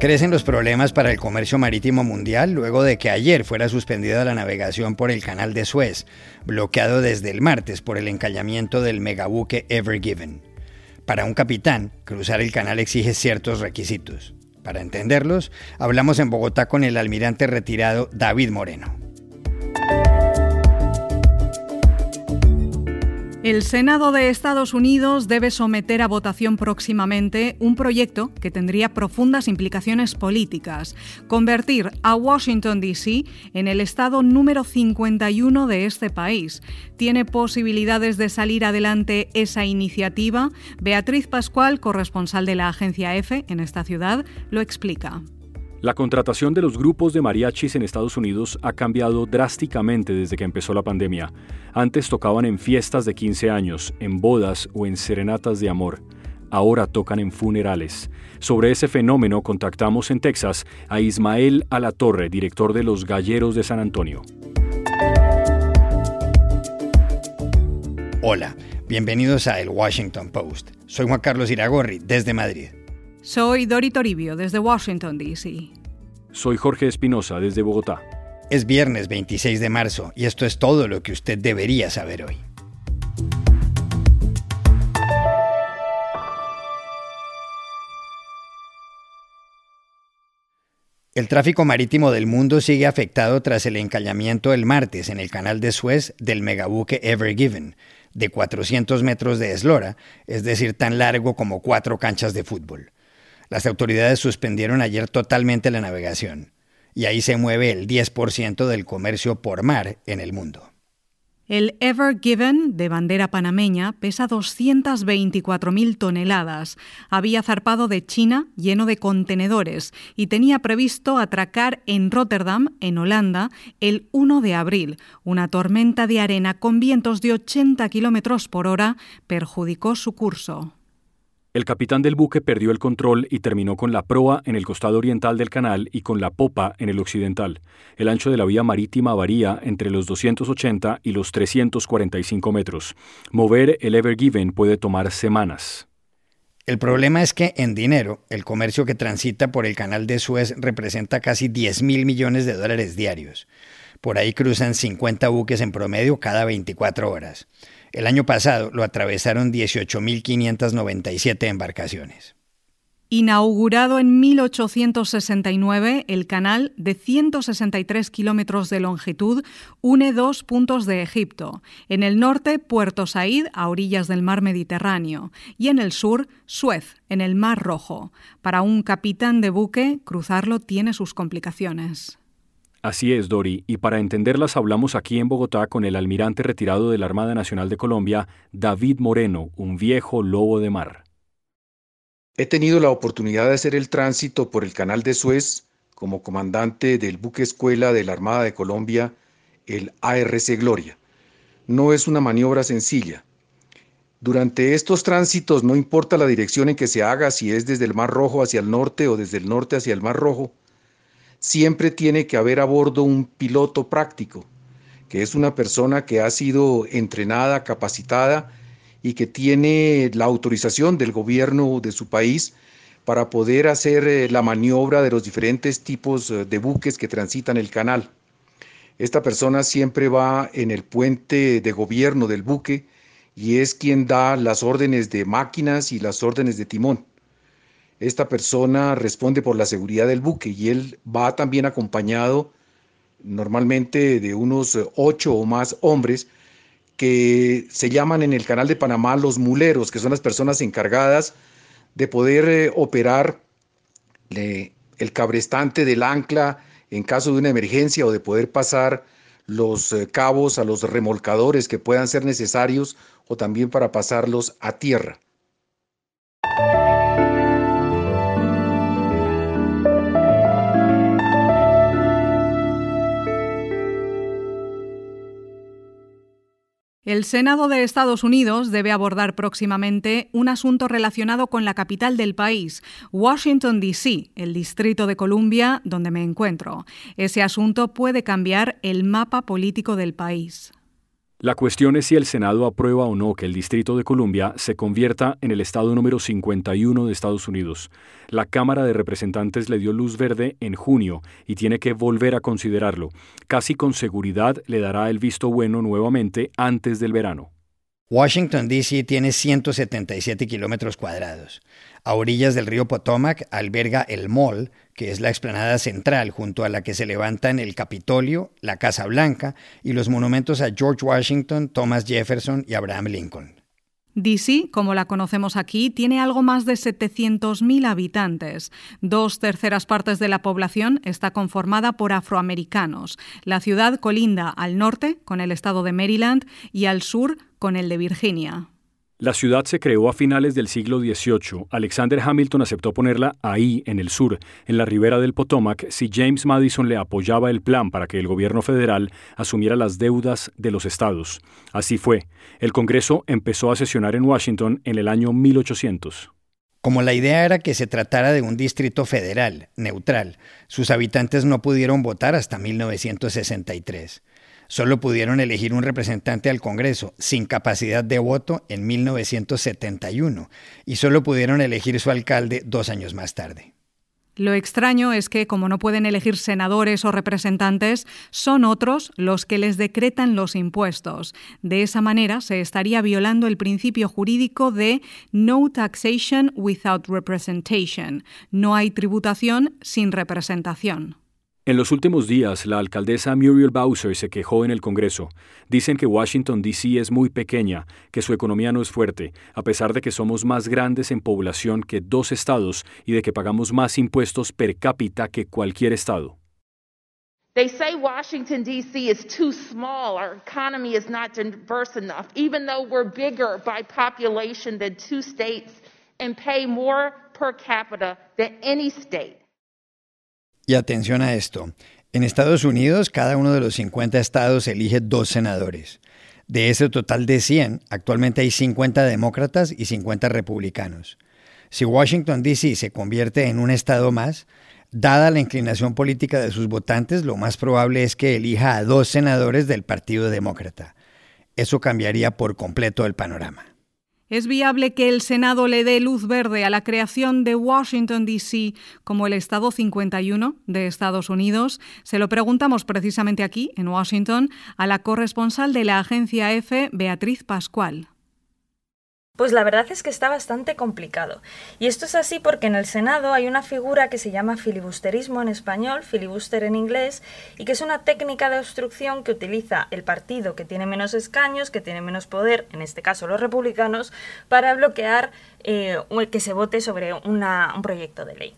Crecen los problemas para el comercio marítimo mundial luego de que ayer fuera suspendida la navegación por el canal de Suez, bloqueado desde el martes por el encallamiento del megabuque Ever Given. Para un capitán, cruzar el canal exige ciertos requisitos. Para entenderlos, hablamos en Bogotá con el almirante retirado David Moreno. El Senado de Estados Unidos debe someter a votación próximamente un proyecto que tendría profundas implicaciones políticas, convertir a Washington, D.C. en el estado número 51 de este país. ¿Tiene posibilidades de salir adelante esa iniciativa? Beatriz Pascual, corresponsal de la agencia EFE en esta ciudad, lo explica. La contratación de los grupos de mariachis en Estados Unidos ha cambiado drásticamente desde que empezó la pandemia. Antes tocaban en fiestas de 15 años, en bodas o en serenatas de amor. Ahora tocan en funerales. Sobre ese fenómeno contactamos en Texas a Ismael Alatorre, director de los Galleros de San Antonio. Hola, bienvenidos a El Washington Post. Soy Juan Carlos Iragorri, desde Madrid. Soy Dori Toribio, desde Washington, D.C. Soy Jorge Espinosa, desde Bogotá. Es viernes 26 de marzo y esto es todo lo que usted debería saber hoy. El tráfico marítimo del mundo sigue afectado tras el encallamiento el martes en el canal de Suez del megabuque Ever Given, de 400 metros de eslora, es decir, tan largo como cuatro canchas de fútbol. Las autoridades suspendieron ayer totalmente la navegación y ahí se mueve el 10% del comercio por mar en el mundo. El Ever Given, de bandera panameña, pesa 224.000 toneladas. Había zarpado de China lleno de contenedores y tenía previsto atracar en Rotterdam, en Holanda, el 1 de abril. Una tormenta de arena con vientos de 80 kilómetros por hora perjudicó su curso. El capitán del buque perdió el control y terminó con la proa en el costado oriental del canal y con la popa en el occidental. El ancho de la vía marítima varía entre los 280 y los 345 metros. Mover el Ever Given puede tomar semanas. El problema es que en dinero, el comercio que transita por el canal de Suez representa casi 10 mil millones de dólares diarios. Por ahí cruzan 50 buques en promedio cada 24 horas. El año pasado lo atravesaron 18.597 embarcaciones. Inaugurado en 1869, el canal, de 163 kilómetros de longitud, une dos puntos de Egipto. En el norte, Puerto Said, a orillas del mar Mediterráneo, y en el sur, Suez, en el Mar Rojo. Para un capitán de buque, cruzarlo tiene sus complicaciones. Así es, Dori, y para entenderlas hablamos aquí en Bogotá con el almirante retirado de la Armada Nacional de Colombia, David Moreno, un viejo lobo de mar. He tenido la oportunidad de hacer el tránsito por el Canal de Suez como comandante del buque escuela de la Armada de Colombia, el ARC Gloria. No es una maniobra sencilla. Durante estos tránsitos no importa la dirección en que se haga, si es desde el Mar Rojo hacia el norte o desde el norte hacia el Mar Rojo, siempre tiene que haber a bordo un piloto práctico, que es una persona que ha sido entrenada, capacitada y que tiene la autorización del gobierno de su país para poder hacer eh, la maniobra de los diferentes tipos eh, de buques que transitan el canal. Esta persona siempre va en el puente de gobierno del buque y es quien da las órdenes de máquinas y las órdenes de timón esta persona responde por la seguridad del buque y él va también acompañado normalmente de unos ocho o más hombres que se llaman en el canal de Panamá los muleros, que son las personas encargadas de poder eh, operar el cabrestante del ancla en caso de una emergencia o de poder pasar los eh, cabos a los remolcadores que puedan ser necesarios o también para pasarlos a tierra. El Senado de Estados Unidos debe abordar próximamente un asunto relacionado con la capital del país, Washington, D.C., el Distrito de Columbia, donde me encuentro. Ese asunto puede cambiar el mapa político del país. La cuestión es si el Senado aprueba o no que el Distrito de Columbia se convierta en el estado número 51 de Estados Unidos. La Cámara de Representantes le dio luz verde en junio y tiene que volver a considerarlo. Casi con seguridad le dará el visto bueno nuevamente antes del verano. Washington, D.C. tiene 177 kilómetros cuadrados. A orillas del río Potomac alberga el Mall, que es la explanada central junto a la que se levantan el Capitolio, la Casa Blanca y los monumentos a George Washington, Thomas Jefferson y Abraham Lincoln. DC, como la conocemos aquí, tiene algo más de 700.000 habitantes. Dos terceras partes de la población está conformada por afroamericanos. La ciudad colinda al norte con el estado de Maryland y al sur con el de Virginia. La ciudad se creó a finales del siglo XVIII. Alexander Hamilton aceptó ponerla ahí, en el sur, en la ribera del Potomac, si James Madison le apoyaba el plan para que el gobierno federal asumiera las deudas de los estados. Así fue. El Congreso empezó a sesionar en Washington en el año 1800. Como la idea era que se tratara de un distrito federal, neutral, sus habitantes no pudieron votar hasta 1963 solo pudieron elegir un representante al Congreso sin capacidad de voto en 1971 y solo pudieron elegir su alcalde dos años más tarde. Lo extraño es que, como no pueden elegir senadores o representantes, son otros los que les decretan los impuestos. De esa manera se estaría violando el principio jurídico de no taxation without representation. No hay tributación sin representación. En los últimos días, la alcaldesa Muriel Bowser se quejó en el Congreso. Dicen que Washington, D.C. es muy pequeña, que su economía no es fuerte, a pesar de que somos más grandes en población que dos estados y de que pagamos más impuestos per cápita que cualquier estado. They say Washington, D.C. is too small. Our economy is not diverse enough, even though we're bigger by population than two states and pay more per capita than any state. Y atención a esto. En Estados Unidos, cada uno de los 50 estados elige dos senadores. De ese total de 100, actualmente hay 50 demócratas y 50 republicanos. Si Washington, D.C. se convierte en un estado más, dada la inclinación política de sus votantes, lo más probable es que elija a dos senadores del Partido Demócrata. Eso cambiaría por completo el panorama. ¿Es viable que el Senado le dé luz verde a la creación de Washington, D.C. como el Estado 51 de Estados Unidos? Se lo preguntamos precisamente aquí, en Washington, a la corresponsal de la agencia EFE, Beatriz Pascual. Pues la verdad es que está bastante complicado. Y esto es así porque en el Senado hay una figura que se llama filibusterismo en español, filibuster en inglés, y que es una técnica de obstrucción que utiliza el partido que tiene menos escaños, que tiene menos poder, en este caso los republicanos, para bloquear eh, que se vote sobre un proyecto de ley.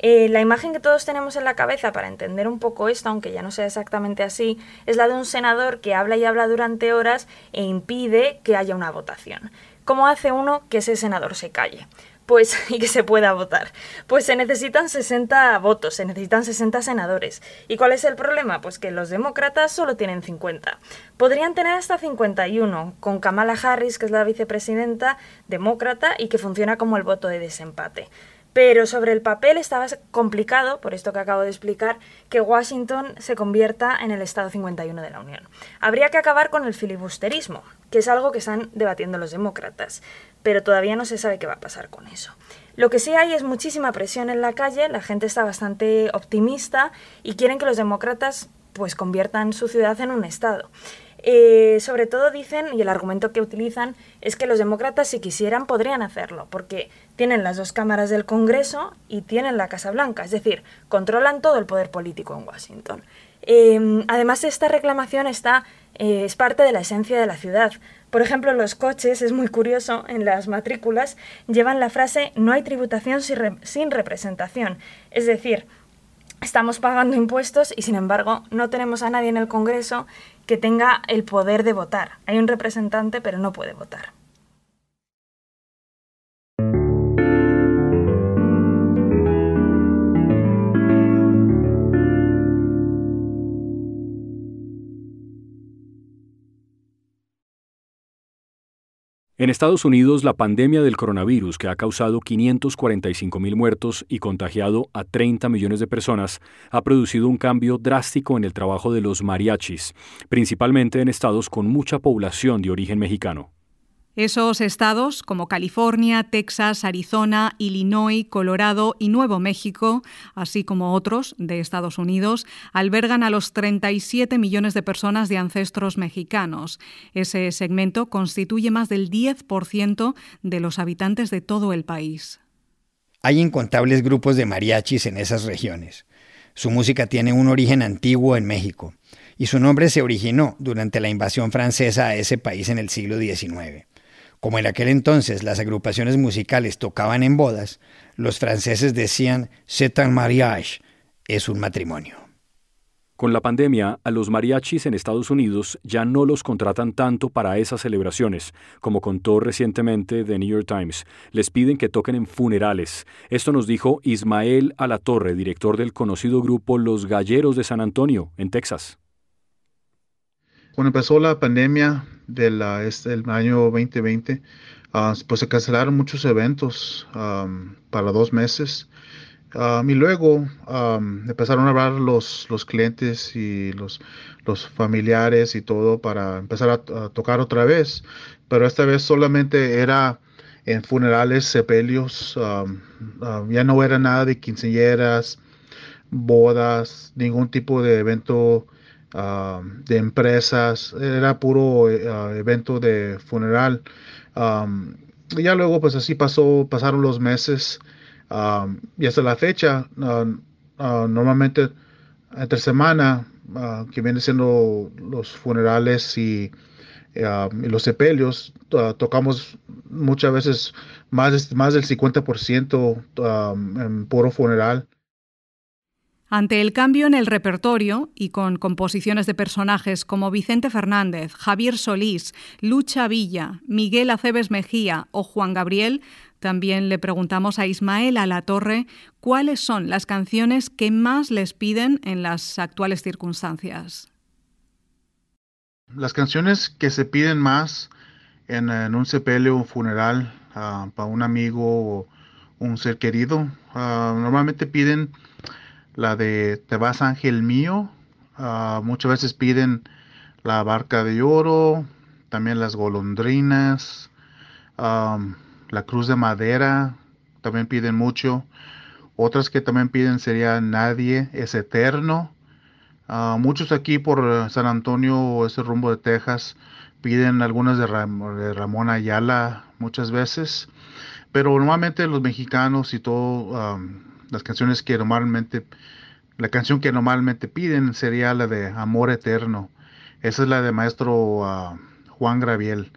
Eh, la imagen que todos tenemos en la cabeza para entender un poco esto, aunque ya no sea exactamente así, es la de un senador que habla y habla durante horas e impide que haya una votación. ¿Cómo hace uno que ese senador se calle? Pues, y que se pueda votar. Pues se necesitan 60 votos, se necesitan 60 senadores. ¿Y cuál es el problema? Pues que los demócratas solo tienen 50. Podrían tener hasta 51, con Kamala Harris, que es la vicepresidenta demócrata y que funciona como el voto de desempate. Pero sobre el papel estaba complicado, por esto que acabo de explicar, que Washington se convierta en el Estado 51 de la Unión. Habría que acabar con el filibusterismo, que es algo que están debatiendo los demócratas, pero todavía no se sabe qué va a pasar con eso. Lo que sí hay es muchísima presión en la calle, la gente está bastante optimista y quieren que los demócratas pues conviertan su ciudad en un estado. Eh, sobre todo dicen, y el argumento que utilizan, es que los demócratas si quisieran podrían hacerlo, porque tienen las dos cámaras del Congreso y tienen la Casa Blanca, es decir, controlan todo el poder político en Washington. Eh, además, esta reclamación está, eh, es parte de la esencia de la ciudad. Por ejemplo, los coches, es muy curioso, en las matrículas llevan la frase no hay tributación sin representación. Es decir, estamos pagando impuestos y sin embargo no tenemos a nadie en el Congreso que tenga el poder de votar. Hay un representante pero no puede votar. En Estados Unidos, la pandemia del coronavirus, que ha causado 545 mil muertos y contagiado a 30 millones de personas, ha producido un cambio drástico en el trabajo de los mariachis, principalmente en estados con mucha población de origen mexicano. Esos estados, como California, Texas, Arizona, Illinois, Colorado y Nuevo México, así como otros de Estados Unidos, albergan a los 37 millones de personas de ancestros mexicanos. Ese segmento constituye más del 10% de los habitantes de todo el país. Hay incontables grupos de mariachis en esas regiones. Su música tiene un origen antiguo en México y su nombre se originó durante la invasión francesa a ese país en el siglo XIX. Como en aquel entonces las agrupaciones musicales tocaban en bodas, los franceses decían c'est un mariage, es un matrimonio. Con la pandemia, a los mariachis en Estados Unidos ya no los contratan tanto para esas celebraciones, como contó recientemente The New York Times. Les piden que toquen en funerales. Esto nos dijo Ismael Alatorre, director del conocido grupo Los Galleros de San Antonio, en Texas. Cuando empezó la pandemia del este, año 2020, ah, pues se cancelaron muchos eventos para dos meses. y luego empezaron a hablar los, los clientes y los, los familiares y todo para empezar a, tocar otra vez. Pero esta vez solamente era en funerales, sepelios. ya no era nada de quinceañeras, bodas, ningún tipo de evento de empresas, era puro eh, evento de funeral. y ya luego pues así pasó, pasaron los meses y hasta la fecha, normalmente entre semana, que viene siendo los funerales y, los sepelios, tocamos muchas veces más, más del 50% en puro funeral. Ante el cambio en el repertorio y con composiciones de personajes como Vicente Fernández, Javier Solís, Lucha Villa, Miguel Aceves Mejía o Juan Gabriel, también le preguntamos a Ismael a la Torre cuáles son las canciones que más les piden en las actuales circunstancias. Las canciones que se piden más en, un sepelio o funeral ah, para un amigo o un ser querido, ah, normalmente piden la de Te vas ángel mío. Ah, muchas veces piden la barca de oro, también las golondrinas, la cruz de madera, también piden mucho. Otras que también piden sería Nadie es eterno. Ah, muchos aquí por San Antonio o ese rumbo de Texas piden algunas de, Ramón Ayala muchas veces. Pero normalmente los mexicanos y todo las canciones que normalmente, la canción que normalmente piden sería la de Amor Eterno. Esa es la de maestro ah, Juan Graviel.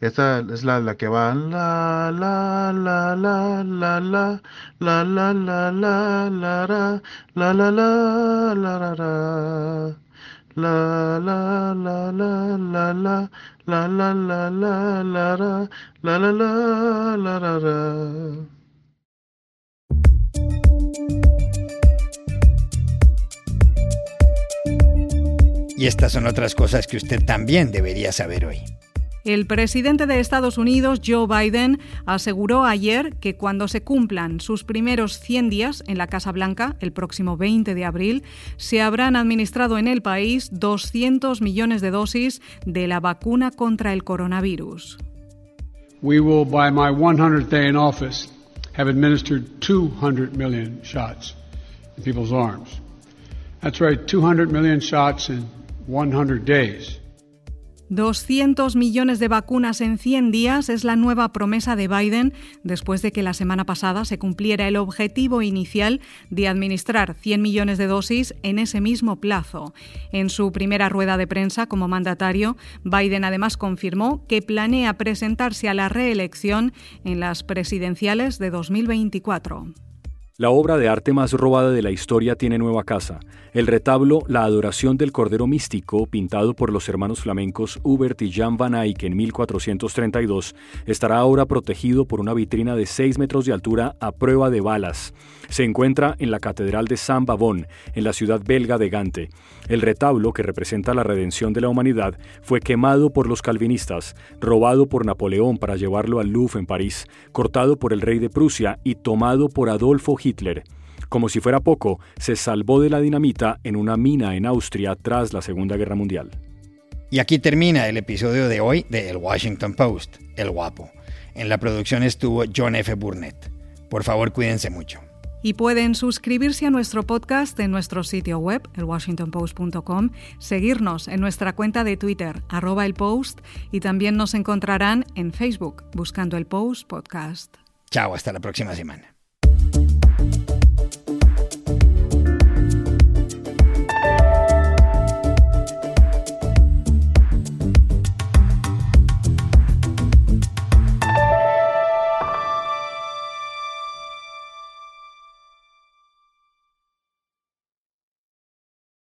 Esta es la, la que va la la la la la la la la la la la Y estas son otras cosas que usted también debería saber hoy. El presidente de Estados Unidos, Joe Biden, aseguró ayer que cuando se cumplan sus primeros 100 días en la Casa Blanca, el próximo 20 de abril, se habrán administrado en el país 200 millones de dosis de la vacuna contra el coronavirus. We will, by my 100th day in office, have administered 200 million shots in people's arms. That's right, 200 million shots in 100 days. 200 millones de vacunas en 100 días es la nueva promesa de Biden después de que la semana pasada se cumpliera el objetivo inicial de administrar 100 millones de dosis en ese mismo plazo. En su primera rueda de prensa como mandatario, Biden además confirmó que planea presentarse a la reelección en las presidenciales de 2024. La obra de arte más robada de la historia tiene nueva casa. El retablo La Adoración del Cordero Místico, pintado por los hermanos flamencos Hubert y Jan van Eyck en 1432, estará ahora protegido por una vitrina de 6 metros de altura a prueba de balas. Se encuentra en la Catedral de San Bavón, en la ciudad belga de Gante. El retablo, que representa la redención de la humanidad, fue quemado por los calvinistas, robado por Napoleón para llevarlo al Louvre en París, cortado por el rey de Prusia y tomado por Adolfo Hitler. Como si fuera poco, se salvó de la dinamita en una mina en Austria tras la Segunda Guerra Mundial. Y aquí termina el episodio de hoy de El Washington Post, El Guapo. En la producción estuvo John F. Burnett. Por favor, cuídense mucho. Y pueden suscribirse a nuestro podcast en nuestro sitio web, elwashingtonpost.com, seguirnos en nuestra cuenta de Twitter, arroba el post, y también nos encontrarán en Facebook buscando el Post Podcast. Chao, hasta la próxima semana.